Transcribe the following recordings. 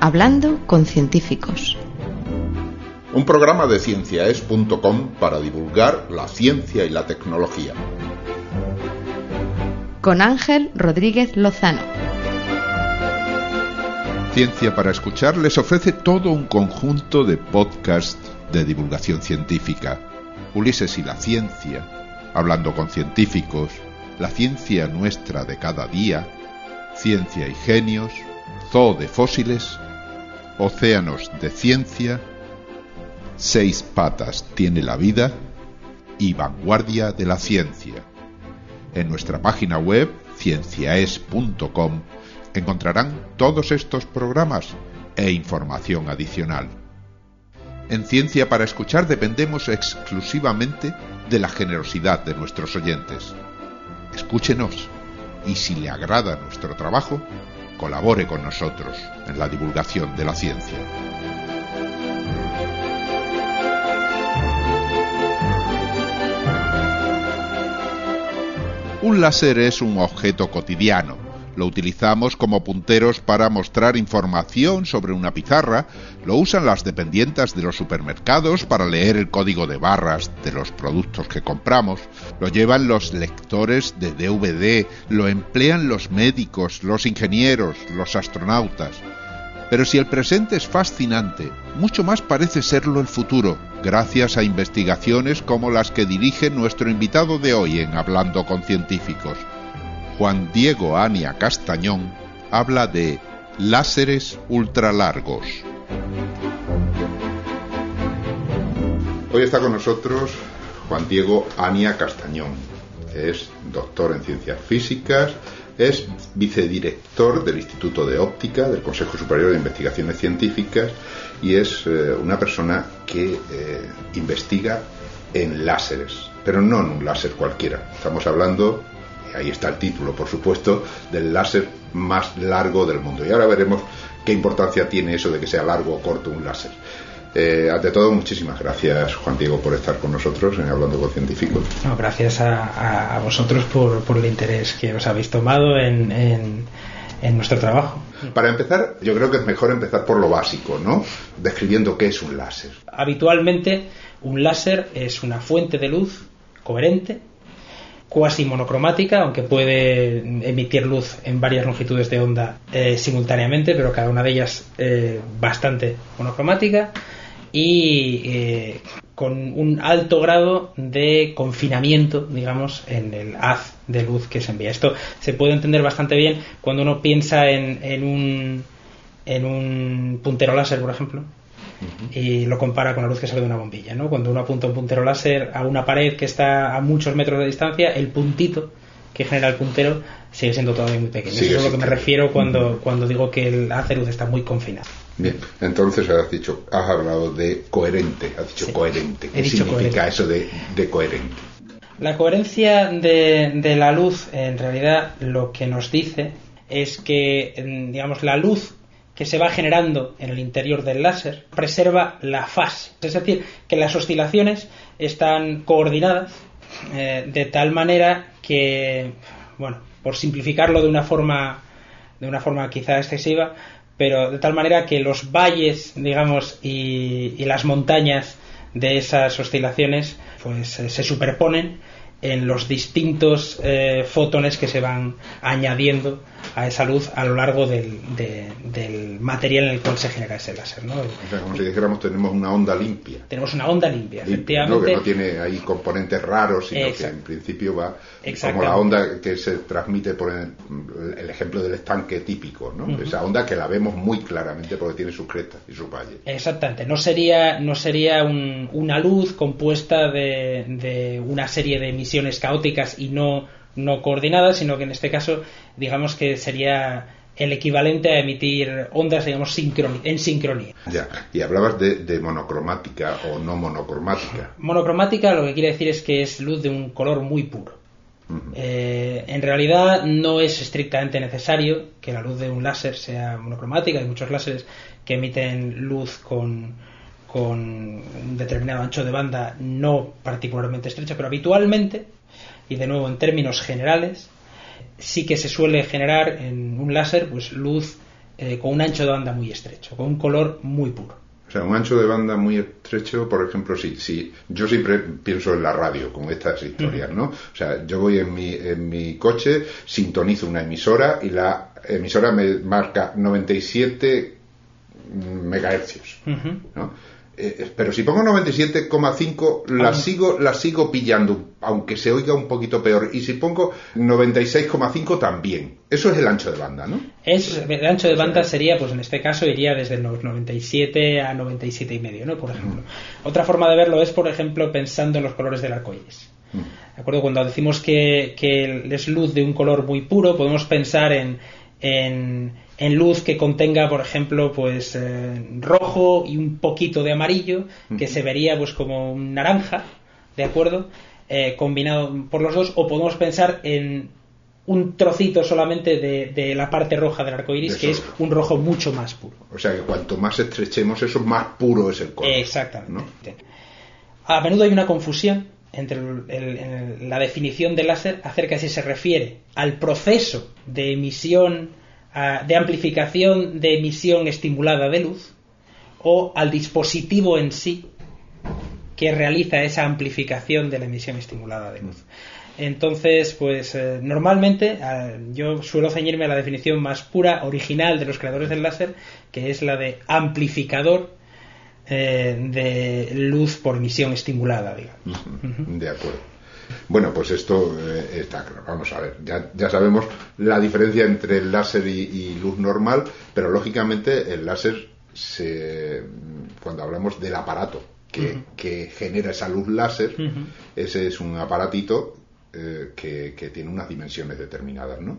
Hablando con científicos. Un programa de cienciaes.com para divulgar la ciencia y la tecnología. Con Ángel Rodríguez Lozano. Ciencia para Escuchar les ofrece todo un conjunto de podcasts de divulgación científica. Ulises y la ciencia, hablando con científicos, la ciencia nuestra de cada día, ciencia y genios, zoo de fósiles, océanos de ciencia, seis patas tiene la vida y vanguardia de la ciencia. En nuestra página web cienciaes.com encontrarán todos estos programas e información adicional. En Ciencia para Escuchar dependemos exclusivamente de la generosidad de nuestros oyentes. Escúchenos y si le agrada nuestro trabajo, colabore con nosotros en la divulgación de la ciencia. Un láser es un objeto cotidiano. Lo utilizamos como punteros para mostrar información sobre una pizarra, lo usan las dependientes de los supermercados para leer el código de barras de los productos que compramos, lo llevan los lectores de DVD, lo emplean los médicos, los ingenieros, los astronautas. Pero si el presente es fascinante, mucho más parece serlo el futuro, gracias a investigaciones como las que dirige nuestro invitado de hoy en Hablando con Científicos. Juan Diego Ania Castañón habla de láseres ultralargos. Hoy está con nosotros Juan Diego Ania Castañón. Es doctor en ciencias físicas, es vicedirector del Instituto de Óptica del Consejo Superior de Investigaciones Científicas y es eh, una persona que eh, investiga en láseres, pero no en un láser cualquiera. Estamos hablando, ahí está el título, por supuesto, del láser más largo del mundo. Y ahora veremos qué importancia tiene eso de que sea largo o corto un láser. Eh, ante todo, muchísimas gracias, Juan Diego, por estar con nosotros en Hablando con Científicos. gracias a, vosotros por, el interés que os habéis tomado en, en, nuestro trabajo. Para empezar, yo creo que es mejor empezar por lo básico, ¿no? Describiendo qué es un láser. Habitualmente, un láser es una fuente de luz coherente, cuasi monocromática, aunque puede emitir luz en varias longitudes de onda eh, simultáneamente, pero cada una de ellas eh, bastante monocromática y eh, con un alto grado de confinamiento, digamos, en el haz de luz que se envía. Esto se puede entender bastante bien cuando uno piensa en, en, un, en un puntero láser, por ejemplo, y lo compara con la luz que sale de una bombilla. ¿no? Cuando uno apunta un puntero láser a una pared que está a muchos metros de distancia, el puntito que genera el puntero sigue siendo todavía muy pequeño. Eso es a lo que me refiero cuando, cuando digo que el de luz está muy confinado. Bien, entonces has dicho, has hablado de coherente, has dicho coherente. ¿Qué significa eso de, coherente? La coherencia de, la luz, en realidad, lo que nos dice es que, digamos, la luz que se va generando en el interior del láser preserva la fase. Es decir, que las oscilaciones están coordinadas eh, de tal manera que, bueno, por simplificarlo de una forma, de una forma quizá excesiva, pero de tal manera que los valles, digamos, y, las montañas de esas oscilaciones, pues eh, se superponen en los distintos eh, fotones que se van añadiendo a esa luz a lo largo del, del material en el cual se genera ese láser. ¿no? O sea, como si dijéramos, tenemos una onda limpia. Tenemos una onda limpia, efectivamente. Que no tiene ahí componentes raros, sino que en principio va como la onda que se transmite por el, ejemplo del estanque típico, ¿no? Esa onda que la vemos muy claramente porque tiene sus crestas y sus valles. Exactamente. No sería, no sería una luz compuesta de, de una serie de emisiones caóticas y no no coordinadas, sino que en este caso, digamos que sería el equivalente a emitir ondas, digamos, en sincronía. Ya, y hablabas de, monocromática o no monocromática. Monocromática lo que quiere decir es que es luz de un color muy puro. Eh, en realidad no es estrictamente necesario que la luz de un láser sea monocromática. Hay muchos láseres que emiten luz con, con un determinado ancho de banda no particularmente estrecha, pero habitualmente y de nuevo en términos generales, sí que se suele generar en un láser pues luz eh, con un ancho de banda muy estrecho, con un color muy puro. O sea, un ancho de banda muy estrecho, por ejemplo, si, si yo siempre pienso en la radio con estas historias, ¿no? O sea, yo voy en mi, en mi coche, sintonizo una emisora y la emisora me marca 97 megahercios, ¿no? Eh, eh, pero si pongo 97,5 la sigo la sigo pillando aunque se oiga un poquito peor. Y si pongo 96,5 también. Eso es el ancho de banda ¿no? Es, el ancho de banda sería pues en este caso iría desde los 97 a 97 y medio ¿no? por ejemplo. Otra forma de verlo es por ejemplo pensando en los colores del arco iris. ¿De acuerdo? Cuando decimos que, que es luz de un color muy puro, podemos pensar en, en, luz que contenga, por ejemplo, pues eh, rojo y un poquito de amarillo, que se vería pues como un naranja, ¿de acuerdo? Eh, combinado por los dos, o podemos pensar en un trocito solamente de, la parte roja del arco iris, que es un rojo mucho más puro. O sea que cuanto más estrechemos eso, más puro es el color. Exactamente. A menudo hay una confusión entre la definición del láser acerca de si se refiere al proceso de emisión, de amplificación de emisión estimulada de luz o al dispositivo en sí que realiza esa amplificación de la emisión estimulada de luz. Entonces, pues eh, normalmente yo suelo ceñirme a la definición más pura, original de los creadores del láser, que es la de amplificador eh, de luz por emisión estimulada, digamos. De acuerdo. Bueno, pues esto eh, está claro. Vamos a ver, ya, ya, sabemos la diferencia entre el láser y, luz normal, pero lógicamente el láser, se, cuando hablamos del aparato que, que genera esa luz láser, ese es un aparatito eh, que, tiene unas dimensiones determinadas, ¿no?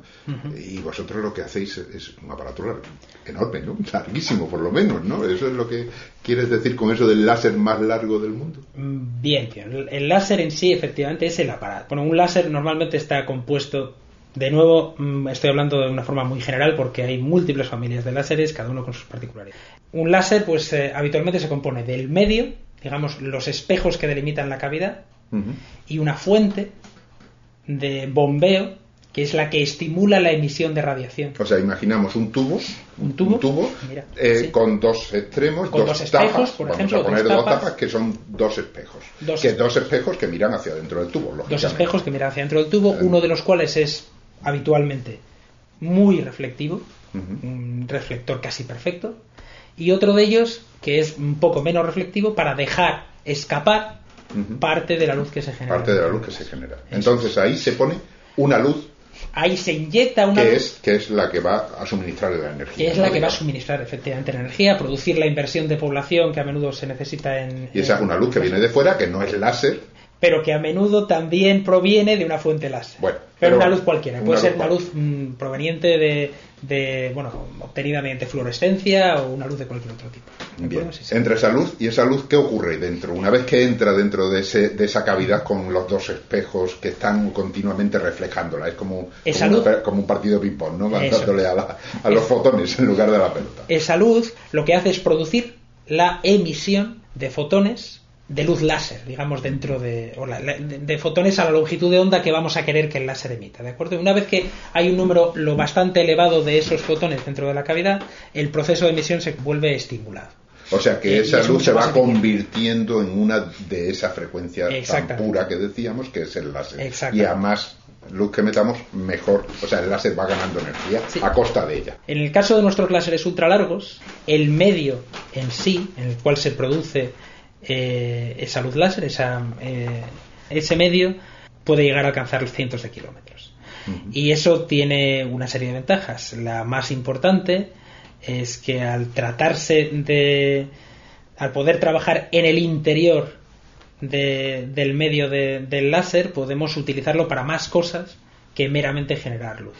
Y vosotros lo que hacéis es un aparato enorme, ¿no? Larguísimo, por lo menos, ¿no? Eso es lo que quieres decir con eso del láser más largo del mundo. Mm, bien, bien. El láser en sí, efectivamente, es el aparato. Bueno, un láser normalmente está compuesto de nuevo, mm, estoy hablando de una forma muy general porque hay múltiples familias de láseres, cada uno con sus particularidades. Un láser, pues eh, habitualmente se compone del medio, digamos, los espejos que delimitan la cavidad, y una fuente de bombeo que es la que estimula la emisión de radiación. O sea, imaginamos un tubo, un tubo, eh, con dos extremos, dos, espejos, por Vamos a poner dos tapas. que son dos espejos. Dos, que dos espejos que miran hacia dentro del tubo. Dos espejos que miran hacia dentro del tubo, uno de los cuales es habitualmente muy reflectivo, un reflector casi perfecto, y otro de ellos que es un poco menos reflectivo para dejar escapar parte de la luz que se genera. Parte de la luz que se genera. Entonces ahí se pone una luz. Ahí se inyecta una que luz. Es, que es la que va a suministrar la energía. Que es la que va a suministrar efectivamente la energía, producir la inversión de población que a menudo se necesita en. Y esa es una luz que viene de fuera, que no es láser. Pero que a menudo también proviene de una fuente láser. Bueno, pero, una luz cualquiera. Puede ser una luz mm, proveniente de, de, bueno, obtenida mediante fluorescencia o una luz de cualquier otro tipo. Bien. Entra esa luz y esa luz, ¿qué ocurre dentro? Una vez que entra dentro de, ese, de esa cavidad con los dos espejos que están continuamente reflejándola, es como, como, un, partido ping-pong, ¿no? Mandándole a, a los fotones en lugar de la pelota. Esa luz lo que hace es producir la emisión de fotones de luz láser, digamos, dentro de, de, fotones a la longitud de onda que vamos a querer que el láser emita, ¿de acuerdo? Una vez que hay un número lo bastante elevado de esos fotones dentro de la cavidad, el proceso de emisión se vuelve estimulado. O sea que esa luz se va convirtiendo en una de esa frecuencia tan pura que decíamos, que es el láser. Y a más luz que metamos, mejor. O sea, el láser va ganando energía a costa de ella. En el caso de nuestros láseres ultra largos, el medio en sí, en el cual se produce eh, esa luz láser, esa, eh, ese medio, puede llegar a alcanzar cientos de kilómetros. Y eso tiene una serie de ventajas. La más importante es que al tratarse de. al poder trabajar en el interior del medio del láser, podemos utilizarlo para más cosas que meramente generar luz.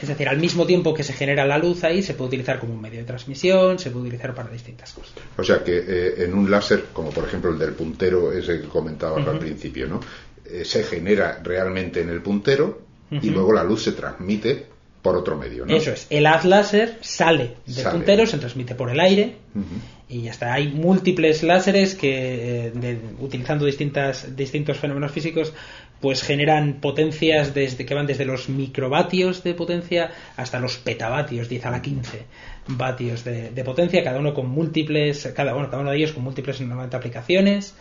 Es decir, al mismo tiempo que se genera la luz ahí, se puede utilizar como un medio de transmisión, se puede utilizar para distintas cosas. O sea que eh, en un láser, como por ejemplo el del puntero, ese que comentabas al principio, ¿no? Eh, se genera realmente en el puntero y luego la luz se transmite por otro medio, ¿no? Eso es. El haz láser sale del puntero, se transmite por el aire y ya está. Hay múltiples láseres que, eh, utilizando distintas, distintos fenómenos físicos, pues generan potencias desde que van desde los microvatios de potencia hasta los petavatios, 10 a la 15 vatios de, potencia, cada uno con múltiples, cada, bueno, cada uno de ellos con múltiples aplicaciones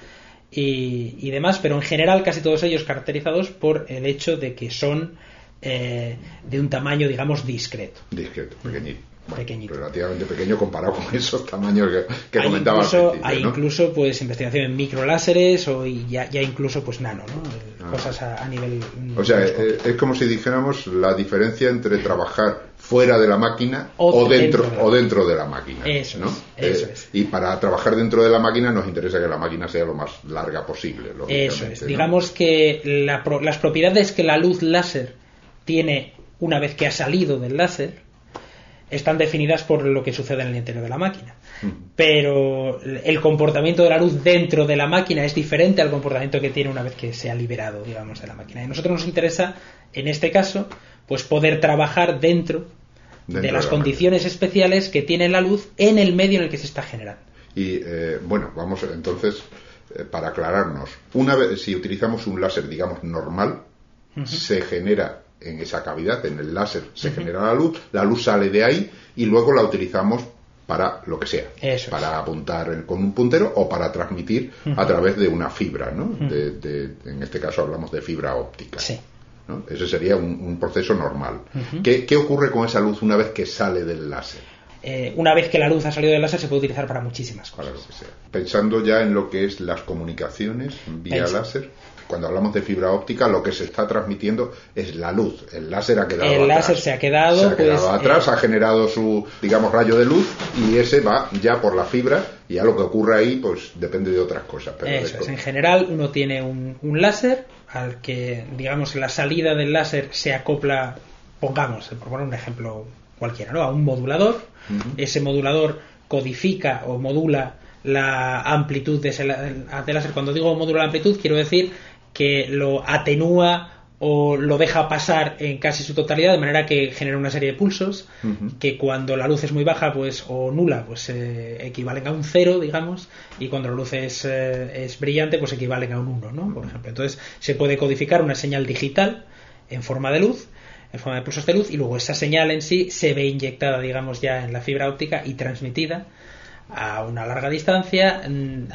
y, demás, pero en general casi todos ellos caracterizados por el hecho de que son eh, de un tamaño, digamos, discreto. Discreto, pequeñito relativamente pequeño comparado con esos tamaños que, que comentaba incluso, Hay incluso pues investigación en microláseres o ya, ya incluso pues nano, ¿no? Ah. Cosas a, nivel. O sea, eh, es, como si dijéramos la diferencia entre trabajar fuera de la máquina o, dentro, de o dentro de la máquina. Eso, ¿no? eso eh, es. Y para trabajar dentro de la máquina nos interesa que la máquina sea lo más larga posible. Eso es. Digamos que las propiedades que la luz láser tiene una vez que ha salido del láser están definidas por lo que sucede en el interior de la máquina. Pero el comportamiento de la luz dentro de la máquina es diferente al comportamiento que tiene una vez que se ha liberado, digamos, de la máquina. Y a nosotros nos interesa, en este caso, pues poder trabajar dentro, de las condiciones especiales que tiene la luz en el medio en el que se está generando. Y eh, bueno, vamos entonces, eh, para aclararnos, una vez si utilizamos un láser, digamos, normal, se genera en esa cavidad, en el láser, se genera la luz, la luz sale de ahí y luego la utilizamos para lo que sea, para apuntar con un puntero o para transmitir a través de una fibra, ¿no? en este caso hablamos de fibra óptica. Sí. Ese sería un, proceso normal. ¿Qué, ocurre con esa luz una vez que sale del láser? Eh, una vez que la luz ha salido del láser se puede utilizar para muchísimas cosas. Pensando ya en lo que es las comunicaciones vía láser cuando hablamos de fibra óptica, lo que se está transmitiendo es la luz. El láser ha quedado El láser se ha quedado, se ha quedado pues, atrás, eh, ha generado su, digamos, rayo de luz y ese va ya por la fibra y ya lo que ocurre ahí, pues depende de otras cosas. eso es. En general, uno tiene un, láser al que, digamos, la salida del láser se acopla, pongamos, por poner un ejemplo cualquiera, ¿no? A un modulador. Ese modulador codifica o modula la amplitud de ese láser. Cuando digo modula la amplitud, quiero decir que lo atenúa o lo deja pasar en casi su totalidad de manera que genera una serie de pulsos que cuando la luz es muy baja pues o nula pues eh, equivalen a un cero digamos y cuando la luz es, eh, es brillante pues equivalen a un 1 ¿no? por ejemplo entonces se puede codificar una señal digital en forma de luz en forma de pulsos de luz y luego esa señal en sí se ve inyectada digamos ya en la fibra óptica y transmitida a una larga distancia, mm,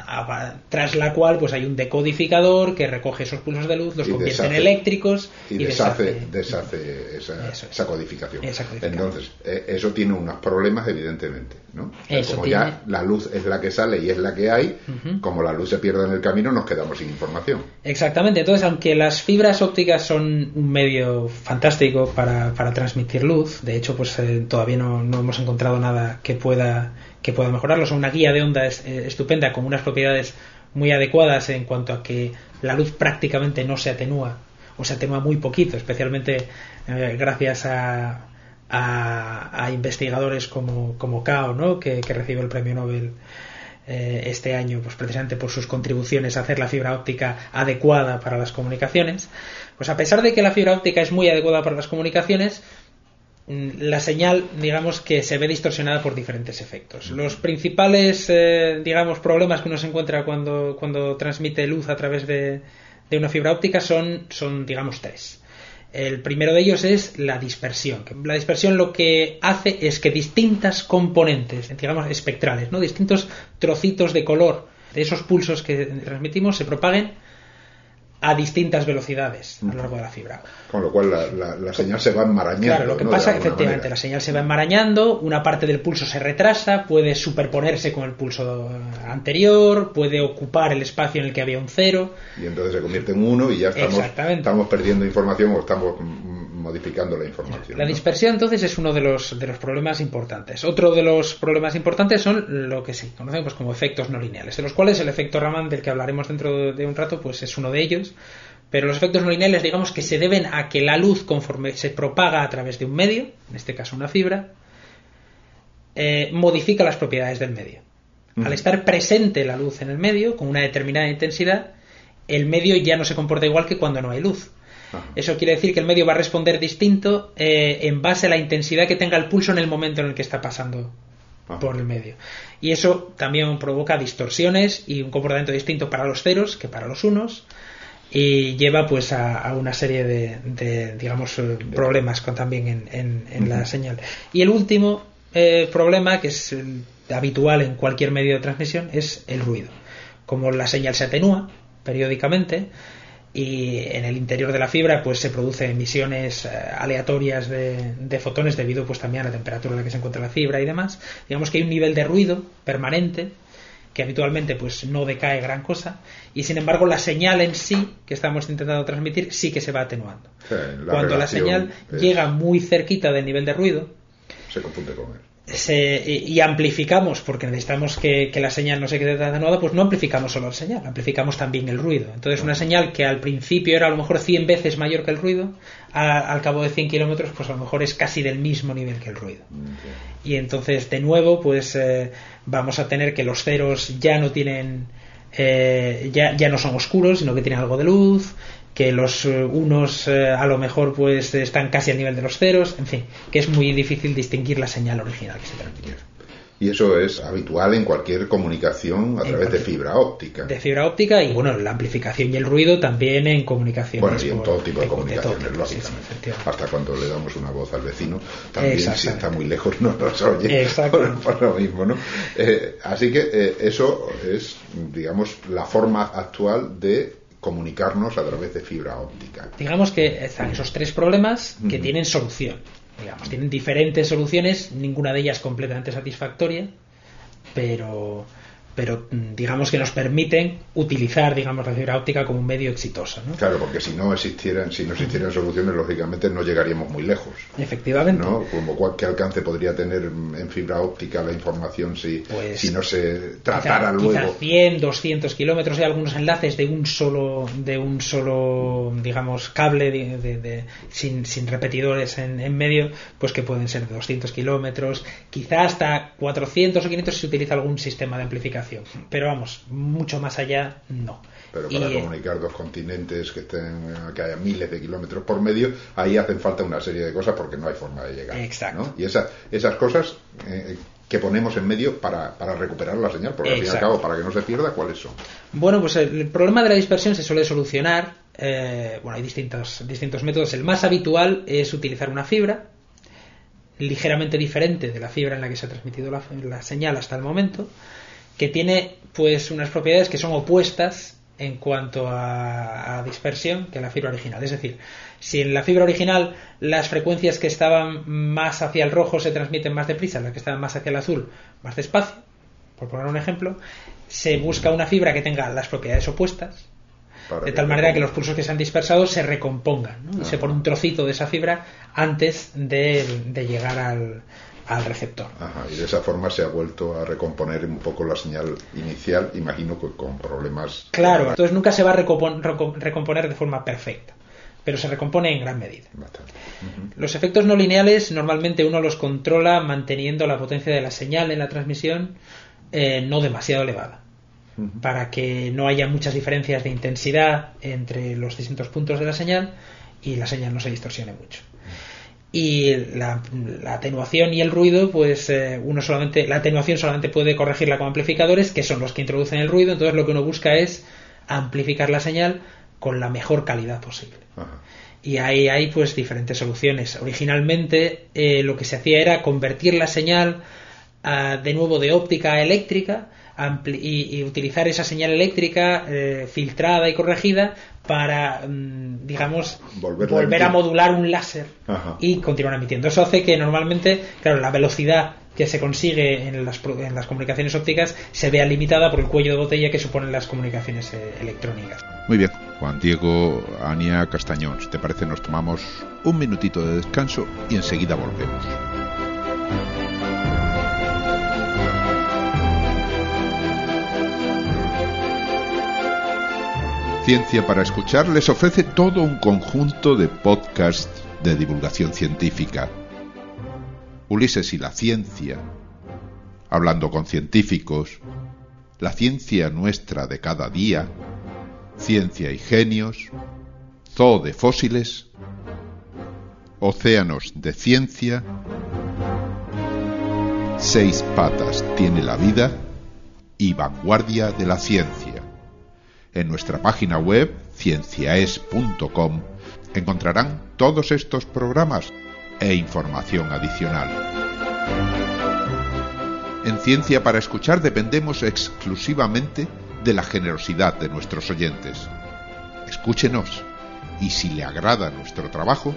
tras la cual pues hay un decodificador que recoge esos pulsos de luz, los convierte en eléctricos y, deshace, deshace, esa, codificación. Entonces, eh, eso tiene unos problemas evidentemente, ¿no? como ya la luz es la que sale y es la que hay, como la luz se pierde en el camino nos quedamos sin información. Exactamente, entonces aunque las fibras ópticas son un medio fantástico para, transmitir luz, de hecho pues eh, todavía no, no hemos encontrado nada que pueda que pueda mejorarlo. Son una guía de onda eh, estupenda con unas propiedades muy adecuadas en cuanto a que la luz prácticamente no se atenúa o se atenúa muy poquito, especialmente eh, gracias a, a, investigadores como, como Kao, ¿no? que, recibe el premio Nobel eh, este año, pues precisamente por sus contribuciones a hacer la fibra óptica adecuada para las comunicaciones. Pues a pesar de que la fibra óptica es muy adecuada para las comunicaciones, la señal, digamos, que se ve distorsionada por diferentes efectos. Los principales, eh, digamos, problemas que uno se encuentra cuando, cuando transmite luz a través de, una fibra óptica son, son, digamos, tres. El primero de ellos es la dispersión. La dispersión lo que hace es que distintas componentes, digamos, espectrales, ¿no? distintos trocitos de color de esos pulsos que transmitimos se propaguen a distintas velocidades a lo largo de la fibra. Con lo cual la, señal se va enmarañando. Claro, lo que pasa efectivamente, la señal se va enmarañando, una parte del pulso se retrasa, puede superponerse con el pulso anterior, puede ocupar el espacio en el que había un cero. Y entonces se convierte en uno y ya estamos, estamos perdiendo información o estamos modificando la información. La dispersión entonces es uno de los, de los problemas importantes. Otro de los problemas importantes son lo que sí conocemos como efectos no lineales, de los cuales el efecto Raman del que hablaremos dentro de un rato pues es uno de ellos. Pero los efectos no lineales digamos que se deben a que la luz conforme se propaga a través de un medio, en este caso una fibra, eh, modifica las propiedades del medio. Al estar presente la luz en el medio con una determinada intensidad, el medio ya no se comporta igual que cuando no hay luz. Eso quiere decir que el medio va a responder distinto eh, en base a la intensidad que tenga el pulso en el momento en el que está pasando por el medio. Y eso también provoca distorsiones y un comportamiento distinto para los ceros que para los unos. y lleva pues a, una serie de, digamos eh, problemas con, también en, la señal y el último eh, problema que es habitual en cualquier medio de transmisión es el ruido como la señal se atenúa periódicamente y en el interior de la fibra pues se producen emisiones eh, aleatorias de, de, fotones debido pues también a la temperatura en la que se encuentra la fibra y demás digamos que hay un nivel de ruido permanente que habitualmente pues no decae gran cosa y sin embargo la señal en sí que estamos intentando transmitir sí que se va atenuando. Cuando la señal llega muy cerquita del nivel de ruido se confunde con él y amplificamos, porque necesitamos que, la señal no se quede atenuada, pues no amplificamos solo la señal, amplificamos también el ruido. Entonces, una señal que al principio era a lo mejor 100 veces mayor que el ruido, al cabo de 100 kilómetros, pues a lo mejor es casi del mismo nivel que el ruido. Y entonces, de nuevo, pues eh, vamos a tener que los ceros ya no tienen. Eh, ya, ya no son oscuros, sino que tienen algo de luz, que los eh, unos eh, a lo mejor pues están casi al nivel de los ceros, en fin, que es muy difícil distinguir la señal original que se transmite. Y eso es habitual en cualquier comunicación a través de fibra óptica. De fibra óptica y bueno, la amplificación y el ruido también en comunicación. Bueno, y en todo tipo de, comunicaciones, lógicamente. Hasta cuando le damos una voz al vecino, también si está muy lejos no nos oye. Por, por, lo mismo, ¿no? Eh, así que eso es, digamos, la forma actual de comunicarnos a través de fibra óptica. Digamos que están esos tres problemas que tienen solución. Digamos, tienen diferentes soluciones, ninguna de ellas completamente satisfactoria, pero pero mm, digamos que nos permiten utilizar digamos la fibra óptica como un medio exitoso ¿no? claro porque si no existieran si no existieran soluciones lógicamente no llegaríamos muy lejos efectivamente ¿no? como qué alcance podría tener en fibra óptica la información si, pues si no se tratara luego quizá 100 200 kilómetros hay algunos enlaces de un solo de un solo digamos cable de, sin, sin, repetidores en, en, medio pues que pueden ser de 200 kilómetros quizá hasta 400 o 500 si se utiliza algún sistema de amplificación pero vamos, mucho más allá no. Pero para eh, comunicar dos continentes que estén que haya miles de kilómetros por medio, ahí hacen falta una serie de cosas porque no hay forma de llegar. Exacto. Y esas esas cosas eh, que ponemos en medio para, para recuperar la señal, porque al fin y al cabo, para que no se pierda, ¿cuáles son? Bueno, pues el problema de la dispersión se suele solucionar. Eh, bueno, hay distintos, distintos métodos. El más habitual es utilizar una fibra, ligeramente diferente de la fibra en la que se ha transmitido la, la señal hasta el momento que tiene pues unas propiedades que son opuestas en cuanto a, dispersión que la fibra original. Es decir, si en la fibra original las frecuencias que estaban más hacia el rojo se transmiten más deprisa, las que estaban más hacia el azul más despacio, por poner un ejemplo, se busca una fibra que tenga las propiedades opuestas, de tal manera que los pulsos que se han dispersado se recompongan. Y se pone un trocito de esa fibra antes de llegar al, al receptor. y de esa forma se ha vuelto a recomponer un poco la señal inicial, imagino que con problemas. Claro, entonces nunca se va a recomponer de forma perfecta, pero se recompone en gran medida. Los efectos no lineales normalmente uno los controla manteniendo la potencia de la señal en la transmisión eh, no demasiado elevada para que no haya muchas diferencias de intensidad entre los distintos puntos de la señal y la señal no se distorsione mucho y la, atenuación y el ruido pues eh, uno solamente la atenuación solamente puede corregirla con amplificadores que son los que introducen el ruido. Entonces lo que uno busca es amplificar la señal con la mejor calidad posible. Y ahí hay pues diferentes soluciones. Originalmente eh, lo que se hacía era convertir la señal de nuevo de óptica eléctrica y, utilizar esa señal eléctrica eh, filtrada y corregida para, mm, digamos, volver a modular un láser y continuar emitiendo. Eso hace que normalmente, claro, la velocidad que se consigue en las, en las comunicaciones ópticas se vea limitada por el cuello de botella que suponen las comunicaciones eh, electrónicas. Muy bien, Juan Diego, Ania Castañón, si te parece nos tomamos un minutito de descanso y enseguida volvemos. Ciencia para Escuchar les ofrece todo un conjunto de podcasts de divulgación científica. Ulises y la ciencia, hablando con científicos, la ciencia nuestra de cada día, ciencia y genios, zoo de fósiles, océanos de ciencia, seis patas tiene la vida y vanguardia de la ciencia En nuestra página web, cienciaes.com, encontrarán todos estos programas e información adicional. En Ciencia para Escuchar dependemos exclusivamente de la generosidad de nuestros oyentes. Escúchenos y si le agrada nuestro trabajo,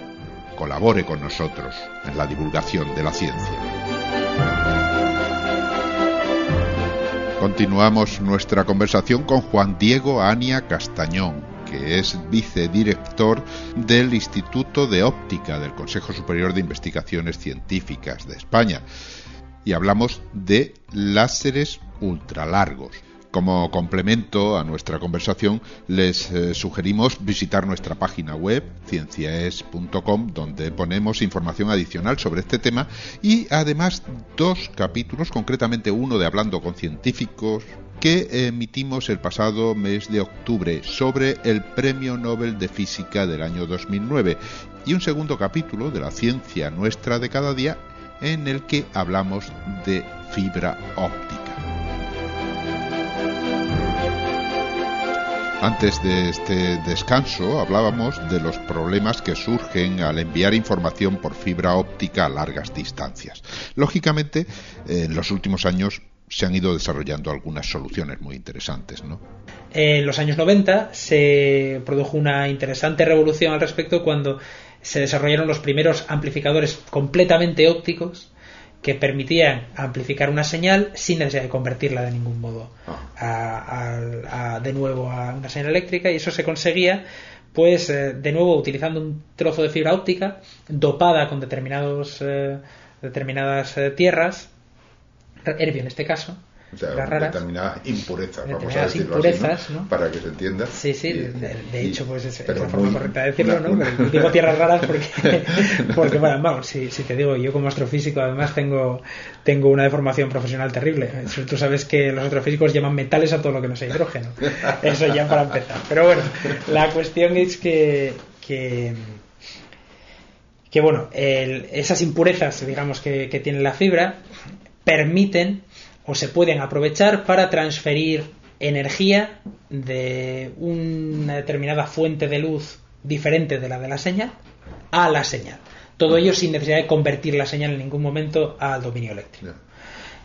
colabore con nosotros en la divulgación de la ciencia. Continuamos nuestra conversación con Juan Diego Ania Castañón, que es vicedirector del Instituto de Óptica del Consejo Superior de Investigaciones Científicas de España. Y hablamos de láseres ultralargos. Como complemento a nuestra conversación, les eh, sugerimos visitar nuestra página web, cienciaes.com, donde ponemos información adicional sobre este tema y además dos capítulos, concretamente uno de Hablando con Científicos, que emitimos el pasado mes de octubre sobre el Premio Nobel de Física del año 2009 y un segundo capítulo de la ciencia nuestra de cada día en el que hablamos de fibra óptica. Antes de este descanso hablábamos de los problemas que surgen al enviar información por fibra óptica a largas distancias. Lógicamente, en los últimos años se han ido desarrollando algunas soluciones muy interesantes, ¿no? En los años 90 se produjo una interesante revolución al respecto cuando se desarrollaron los primeros amplificadores completamente ópticos que permitían amplificar una señal sin necesidad de convertirla de ningún modo ah. de nuevo a una señal eléctrica y eso se conseguía pues eh, de nuevo utilizando un trozo de fibra óptica dopada con determinados eh, determinadas eh, tierras herbio en este caso o sea, determinadas impurezas, vamos a decirlo impurezas, ¿no? Para que se entienda. Sí, sí, de, hecho, pues es, la forma correcta de decirlo, ¿no? Pero digo tierras raras porque, porque bueno, vamos, si, si, te digo, yo como astrofísico además tengo, tengo una deformación profesional terrible. Tú sabes que los astrofísicos llaman metales a todo lo que no sea hidrógeno. Eso ya para empezar. Pero bueno, la cuestión es que, que que bueno, el, esas impurezas, digamos, que, que, tiene la fibra, permiten o se pueden aprovechar para transferir energía de una determinada fuente de luz diferente de la de la señal a la señal. Todo ello sin necesidad de convertir la señal en ningún momento al dominio eléctrico.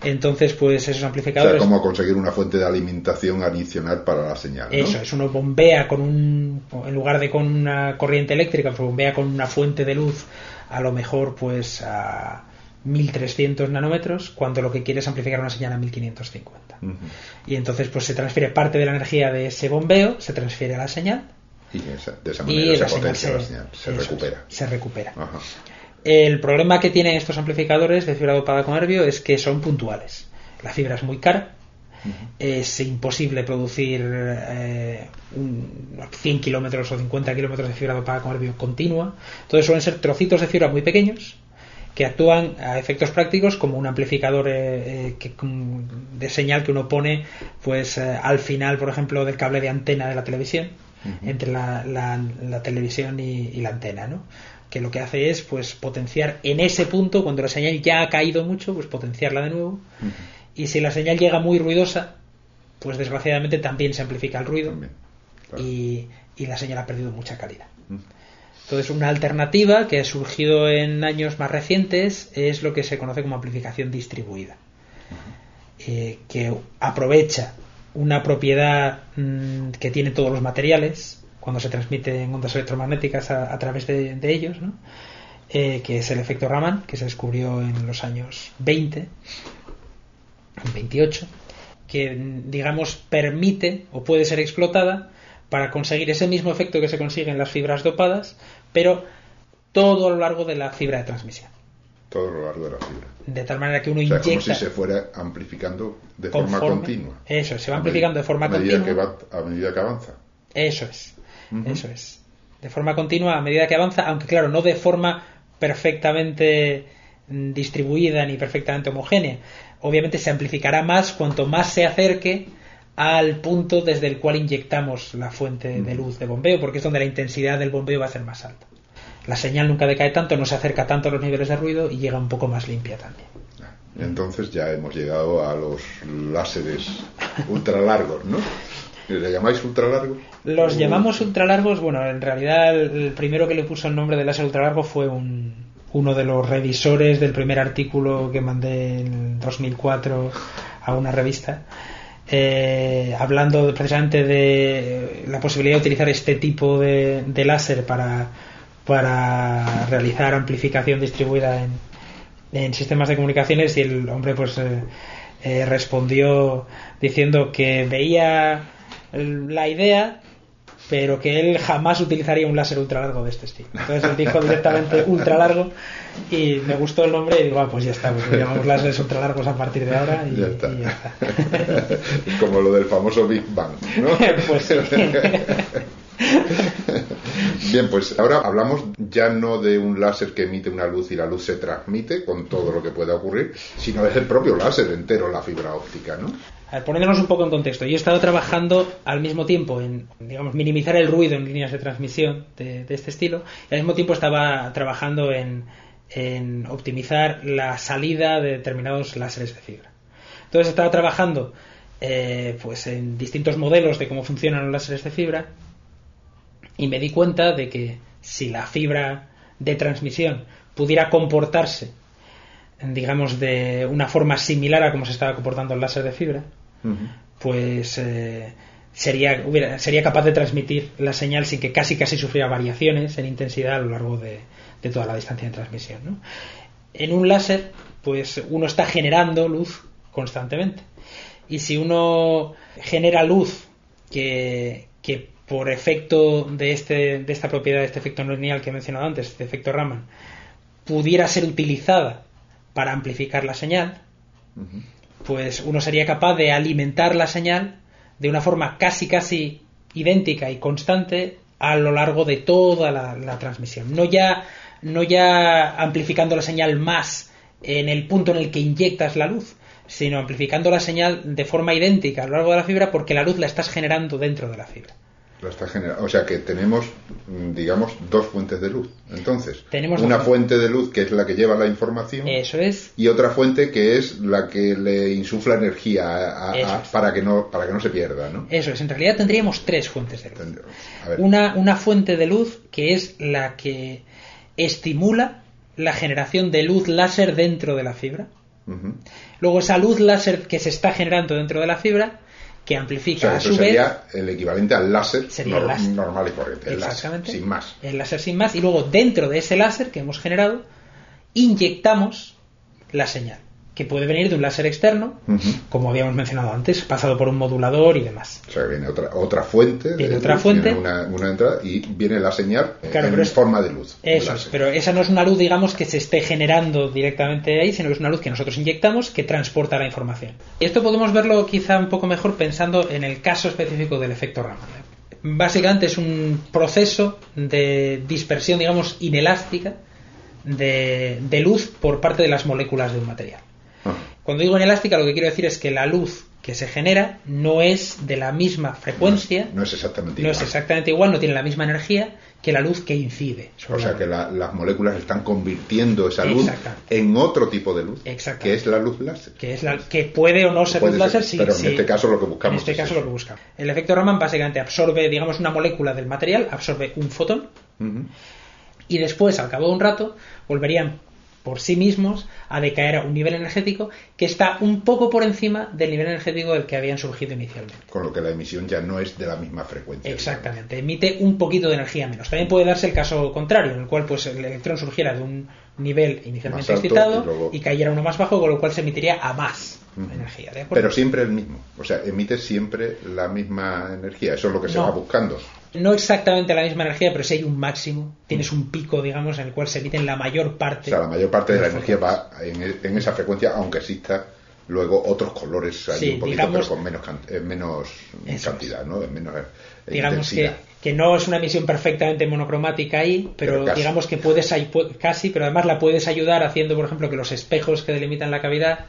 Entonces, pues esos amplificadores. O sea, conseguir una fuente de alimentación adicional para la señal. Eso es, uno bombea con un. En lugar de con una corriente eléctrica, pues bombea con una fuente de luz, a lo mejor, pues a 1300 nanómetros cuando lo que quiere es amplificar una señal a 1550. Y entonces pues se transfiere parte de la energía de ese bombeo, se transfiere a la señal. Y de esa manera se potencia la señal, se recupera. Se recupera. El problema que tienen estos amplificadores de fibra dopada con herbio es que son puntuales. La fibra es muy cara, es imposible producir eh, 100 kilómetros o 50 kilómetros de fibra dopada con herbio continua. Entonces suelen ser trocitos de fibra muy pequeños que actúan a efectos prácticos como un amplificador eh, eh, de señal que uno pone pues eh, al final por ejemplo del cable de antena de la televisión entre la, televisión y, la antena ¿no? que lo que hace es pues potenciar en ese punto cuando la señal ya ha caído mucho pues potenciarla de nuevo. Y si la señal llega muy ruidosa pues desgraciadamente también se amplifica el ruido. Y, y, la señal ha perdido mucha calidad entonces, una alternativa que ha surgido en años más recientes es lo que se conoce como amplificación distribuida, eh, que aprovecha una propiedad mm, que tienen todos los materiales cuando se transmiten ondas electromagnéticas a, través de, ellos, eh, que es el efecto Raman, que se descubrió en los años 20, 28, que digamos permite o puede ser explotada para conseguir ese mismo efecto que se consigue en las fibras dopadas, pero todo a lo largo de la fibra de transmisión. Todo a lo largo de la fibra. De tal manera que uno o sea, como si se fuera amplificando de forma continua. Eso, se va amplificando de forma a medida continua. Que a medida que avanza. Eso es. Eso es. De forma continua a medida que avanza, aunque claro, no de forma perfectamente distribuida ni perfectamente homogénea. Obviamente se amplificará más cuanto más se acerque al punto desde el cual inyectamos la fuente de luz de bombeo, porque es donde la intensidad del bombeo va a ser más alta. La señal nunca decae tanto, no se acerca tanto a los niveles de ruido y llega un poco más limpia también. Entonces ya hemos llegado a los láseres ultra largos, ¿no? ¿Le llamáis ultralargo? Los llamamos ultralargos, bueno, en realidad el primero que le puso el nombre de láser ultralargo fue un, uno de los revisores del primer artículo que mandé en 2004 a una revista. Eh, hablando precisamente de la posibilidad de utilizar este tipo de, láser para, para realizar amplificación distribuida en, en sistemas de comunicaciones y el hombre pues eh, eh, respondió diciendo que veía la idea pero que él jamás utilizaría un láser ultra largo de este estilo. Entonces él dijo directamente ultra largo y me gustó el nombre y digo, ah, pues ya está, pues llamamos láseres ultra largos a partir de ahora y Ya está. y ya está. Como lo del famoso Big Bang, ¿no? Pues sí. Bien, pues ahora hablamos ya no de un láser que emite una luz y la luz se transmite con todo lo que pueda ocurrir, sino es el propio láser entero, la fibra óptica, ¿no? A ver, poniéndonos un poco en contexto, yo he estado trabajando al mismo tiempo en, digamos, minimizar el ruido en líneas de transmisión de, este estilo y al mismo tiempo estaba trabajando en, en optimizar la salida de determinados láseres de fibra. Entonces estaba trabajando eh, pues en distintos modelos de cómo funcionan los láseres de fibra y me di cuenta de que si la fibra de transmisión pudiera comportarse digamos de una forma similar a como se estaba comportando el láser de fibra pues eh, sería, hubiera- sería capaz de transmitir la señal sin que casi casi sufriera variaciones en intensidad a lo largo de, de toda la distancia de transmisión. ¿no? En un láser, pues uno está generando luz constantemente. Y si uno genera luz que, que por efecto de, este, de esta propiedad, de este efecto no lineal que he mencionado antes, este efecto Raman, pudiera ser utilizada para amplificar la señal, pues uno sería capaz de alimentar la señal de una forma casi casi idéntica y constante a lo largo de toda la, la transmisión. No ya, no ya amplificando la señal más en el punto en el que inyectas la luz, sino amplificando la señal de forma idéntica a lo largo de la fibra porque la luz la estás generando dentro de la fibra. La está genera- O sea que tenemos, mm, digamos, dos fuentes de luz. Entonces, Tenemos una fuente de luz que es la que lleva la información Eso es. y otra fuente que es la que le insufla energía a- a- Eso a- es. para que no para que no se pierda, ¿no? Eso es. En realidad tendríamos tres fuentes de luz. A ver, Una, una fuente de luz que es la que estimula la generación de luz láser dentro de la fibra. Luego esa luz láser que se está generando dentro de la fibra, que O amplifica sea, a su vez sería el equivalente al láser, Sería el nor- láser. normal y corriente, el láser, Exactamente. sin más. el láser sin más. Y luego dentro de ese láser que hemos generado, inyectamos la señal, que puede venir de un láser externo, como habíamos mencionado antes, pasado por un modulador y demás. O sea, viene otra, otra fuente, de Viene otra luz, fuente. viene una, una entrada y viene la señal eh, Claro, en es- forma de luz. Eso es, pero esa no es una luz, digamos, que se esté generando directamente ahí, sino que es una luz que nosotros inyectamos que transporta la información. Esto podemos verlo quizá un poco mejor pensando en el caso específico del efecto Raman. Básicamente es un proceso de dispersión, digamos, inelástica de, de luz por parte de las moléculas de un material. Cuando digo inelástica, lo que quiero decir es que la luz que se genera no es de la misma frecuencia, No es exactamente no igual. es exactamente igual, no tiene la misma energía que la luz que incide. O sea la que la- las moléculas están convirtiendo esa luz en otro tipo de luz, que es la luz láser. que es la que puede o no ser luz láser, ser, sí, pero en sí. este caso lo que buscamos En este es caso eso. lo que buscamos. El efecto Raman básicamente absorbe, digamos, una molécula del material, absorbe un fotón y después, al cabo de un rato, volverían por sí mismos a decaer a un nivel energético que está un poco por encima del nivel energético del que habían surgido inicialmente. Con lo que la emisión ya no es de la misma frecuencia. Exactamente, emite un poquito de energía menos. También puede darse el caso contrario, en el cual pues el electrón surgiera de un nivel inicialmente excitado y luego- y cayera uno más bajo, con lo cual se emitiría a más energía. ¿de acuerdo? Pero siempre el mismo. O sea, emite siempre la misma energía. Eso es lo que se va buscando. No exactamente la misma energía, pero si hay un máximo, tienes un pico, digamos, en el cual se emiten la mayor O parte. sea, la mayor parte de la energía va en, e- en esa frecuencia, aunque exista luego otros colores ahí Sí, un poquito, digamos- pero con menos, eh, menos cantidad, ¿no? En menos eh, digamos que, que no es una emisión perfectamente monocromática ahí, pero, digamos que puedes casi, pero además la puedes ayudar haciendo, por ejemplo, que los espejos que delimitan la cavidad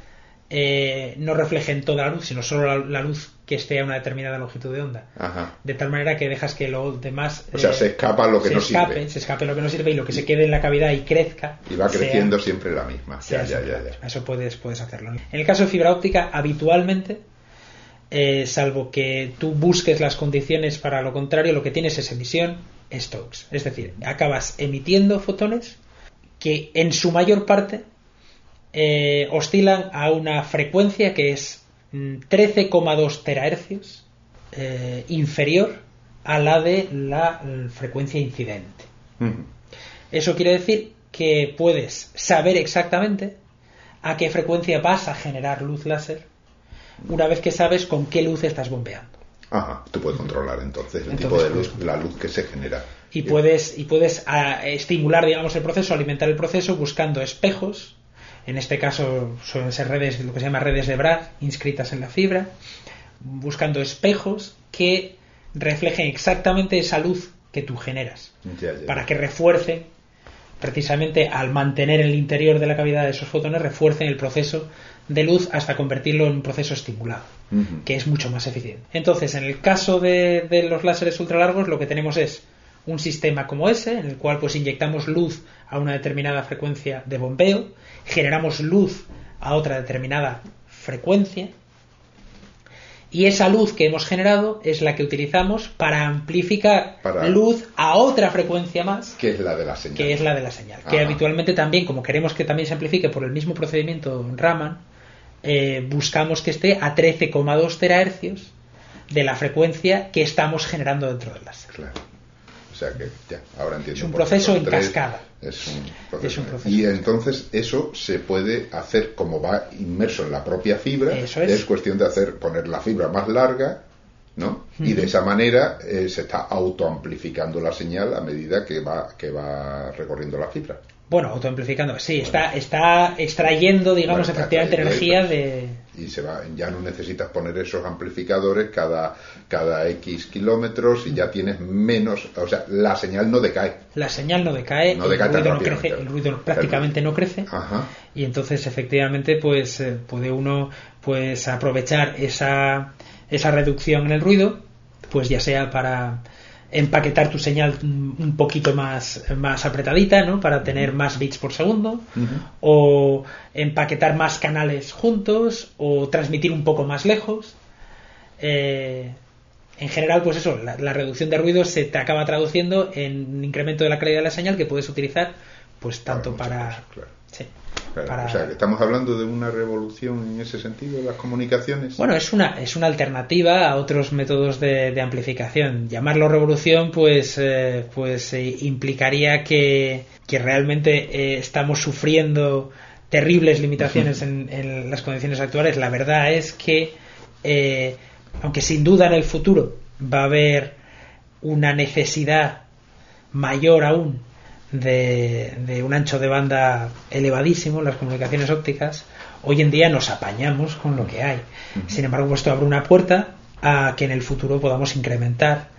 eh, no reflejen toda la luz, sino solo la, la luz que esté a una determinada longitud de onda. Ajá. De tal manera que dejas que lo demás. O sea, eh, se escapa lo que se no escape, sirve. Se escape lo que no sirve y lo que se quede en la cavidad y crezca. Y va sea- creciendo siempre la misma. Ya, ya, ya. Eso puedes, puedes hacerlo. En el caso de fibra óptica, habitualmente eh, salvo que tú busques las condiciones para lo contrario, lo que tienes es emisión Stokes. Es decir, acabas emitiendo fotones que en su mayor parte eh, oscilan a una frecuencia que es 13,2 terahercios eh, inferior a la de la frecuencia incidente. Eso quiere decir que puedes saber exactamente a qué frecuencia vas a generar luz láser una vez que sabes con qué luz estás bombeando. Ajá, tú puedes controlar entonces el tipo de luz, la luz que se genera. Y puedes, y puedes ah, estimular, digamos, el proceso, alimentar el proceso buscando espejos. En este caso suelen ser redes, lo que se llama redes de Bragg, inscritas en la fibra, buscando espejos que reflejen exactamente esa luz que tú generas, para que refuercen precisamente al mantener el interior de la cavidad de esos fotones, refuercen el proceso de luz hasta convertirlo en un proceso estimulado, que es mucho más eficiente. Entonces, en el caso de, los láseres ultralargos, lo que tenemos es un sistema como ese, en el cual pues inyectamos luz a una determinada frecuencia de bombeo, generamos luz a otra determinada frecuencia, y esa luz que hemos generado es la que utilizamos para amplificar luz a otra frecuencia más. Que es la de la señal. Que es la de la señal. Que habitualmente también, como queremos que también se amplifique por el mismo procedimiento Raman, eh, buscamos que esté a 13,2 terahercios de la frecuencia que estamos generando dentro del láser. Claro. O sea que ya, ahora entiendo. Es un proceso en cascada. Es un, proceso. Y entonces eso se puede hacer como va inmerso en la propia fibra. Eso es. cuestión de hacer poner la fibra más larga, ¿no? Y de esa manera eh, se está autoamplificando la señal a medida que va que va recorriendo la fibra. Bueno, autoamplificando, sí, está, está extrayendo, digamos, efectivamente energía de... Y se va, ya no necesitas poner esos amplificadores cada, cada X kilómetros y ya tienes menos, o sea, la señal no decae. La señal no decae, el, ruido no crece, el ruido prácticamente no crece. Y entonces efectivamente pues eh, puede uno pues aprovechar esa, esa reducción en el ruido, pues ya sea para empaquetar tu señal un poquito más, más apretadita, ¿no? Para tener más bits por segundo, o empaquetar más canales juntos, o transmitir un poco más lejos. Eh, en general, pues eso, la, reducción de ruido se te acaba traduciendo en un incremento de la calidad de la señal que puedes utilizar, pues tanto para, o sea, que estamos hablando de una revolución en ese sentido de las comunicaciones. Bueno, es una, es una alternativa a otros métodos de, amplificación. Llamarlo revolución, pues, eh, pues eh, implicaría que, realmente eh, estamos sufriendo terribles limitaciones en, las condiciones actuales. La verdad es que, aunque sin duda en el futuro va a haber una necesidad mayor aún de, un ancho de banda elevadísimo en las comunicaciones ópticas, hoy en día nos apañamos con lo que hay. Sin embargo, esto abre una puerta a que en el futuro podamos incrementar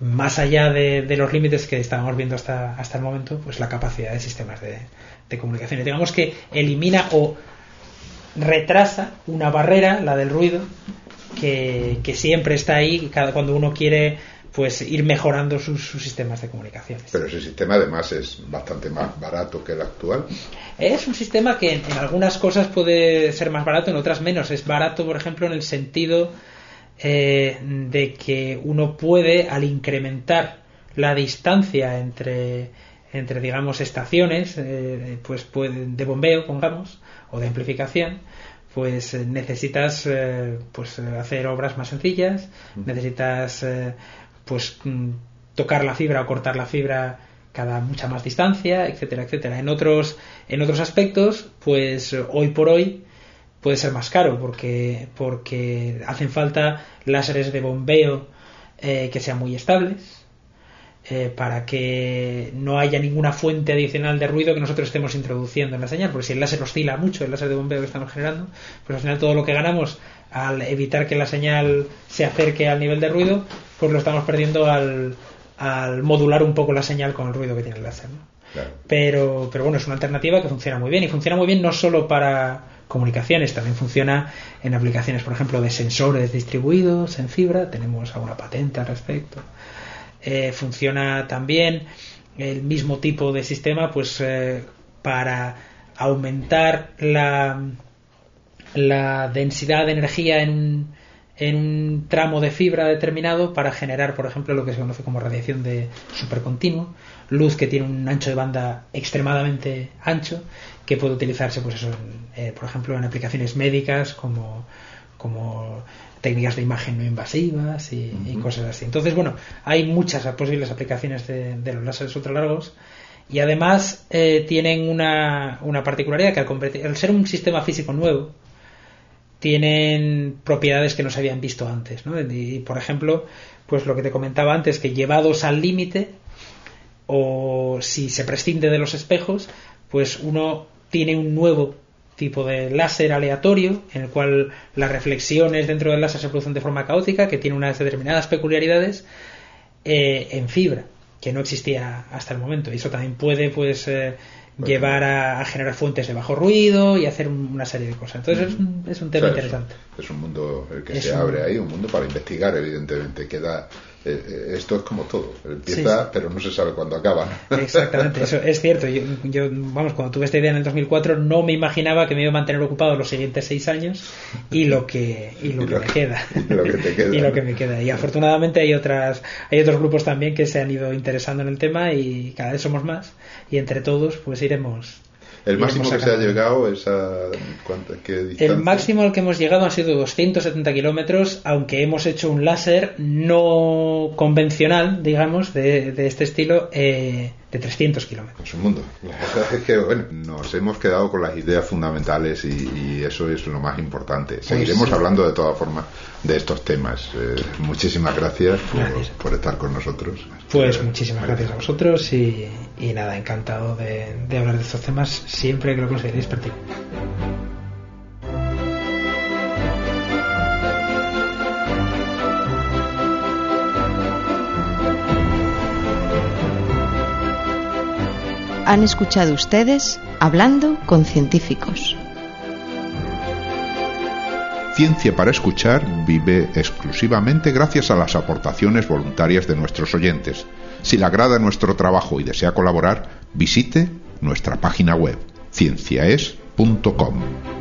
más allá de, los límites que estábamos viendo hasta, hasta el momento, pues la capacidad de sistemas de, de comunicaciones. Digamos que elimina o retrasa una barrera, la del ruido, que, que siempre está ahí cada, cuando uno quiere pues ir mejorando sus, sistemas de comunicaciones. Pero ese sistema además es bastante más barato que el actual. Es un sistema que en, algunas cosas puede ser más barato, en otras menos. Es barato, por ejemplo, en el sentido eh, de que uno puede, al incrementar la distancia entre, entre digamos, estaciones, eh, pues de bombeo, pongamos, o de amplificación, pues eh, necesitas pues hacer obras más sencillas, necesitas pues mm, tocar la fibra o cortar la fibra cada mucha más distancia, etcétera, etcétera. En otros, en otros aspectos, pues hoy por hoy puede ser más caro porque, porque hacen falta láseres de bombeo eh, que sean muy estables eh, para que no haya ninguna fuente adicional de ruido que nosotros estemos introduciendo en la señal, porque si el láser oscila mucho, el láser de bombeo que estamos generando, pues al final todo lo que ganamos al evitar que la señal se acerque al nivel de ruido, pues lo estamos perdiendo al, al modular un poco la señal con el ruido que tiene el láser. Pero, pero bueno, es una alternativa que funciona muy bien y funciona muy bien no solo para comunicaciones, también funciona en aplicaciones, por ejemplo, de sensores distribuidos en fibra, tenemos alguna patente al respecto. Eh, funciona también el mismo tipo de sistema pues eh, para aumentar la, la densidad de energía en en un tramo de fibra determinado para generar, por ejemplo, lo que se conoce como radiación de supercontinuo, luz que tiene un ancho de banda extremadamente ancho, que puede utilizarse, pues eso, eh, por ejemplo, en aplicaciones médicas como, como técnicas de imagen no invasivas y, cosas así. Entonces, bueno, hay muchas posibles aplicaciones de, los láseres ultralargos y además eh, tienen una, una particularidad que al, al ser un sistema físico nuevo, tienen propiedades que no se habían visto antes. ¿no? Y, por ejemplo, pues lo que te comentaba antes, que llevados al límite, o si se prescinde de los espejos, pues uno tiene un nuevo tipo de láser aleatorio en el cual las reflexiones dentro del láser se producen de forma caótica, que tiene unas determinadas peculiaridades eh, en fibra que no existía hasta el momento. Y eso también puede pues eh, llevar a, generar fuentes de bajo ruido y hacer una serie de cosas. Entonces es, un, tema interesante. Es un, mundo el que se abre ahí, un mundo para investigar, evidentemente. Queda, eh, eh, esto es como todo, empieza pero no se sabe cuándo acaba. Exactamente, eso es cierto. Yo, vamos, cuando tuve esta idea en el 2004 no me imaginaba que me iba a mantener ocupado los siguientes seis años y lo que, y lo que me queda. Y lo que te queda. y lo que me queda. Y afortunadamente hay otras, hay otros grupos también que se han ido interesando en el tema y cada vez somos más y entre todos pues iremos el máximo que se ha llegado es a El máximo al que hemos llegado ha sido 270 kilómetros, aunque hemos hecho un láser no convencional, digamos, de, este estilo, eh, de 300 kilómetros. Es un mundo. La verdad es que, bueno, nos hemos quedado con las ideas fundamentales y, eso es lo más importante. Pues Seguiremos hablando de todas formas de estos temas. Eh, muchísimas gracias por, estar con nosotros. Pues muchísimas gracias a vosotros y, nada, encantado de, de, hablar de estos temas siempre que lo consideréis pertinente. Han escuchado ustedes Hablando con científicos. Ciencia para Escuchar vive exclusivamente gracias a las aportaciones voluntarias de nuestros oyentes. Si le agrada nuestro trabajo y desea colaborar, visite nuestra página web cienciaes.com.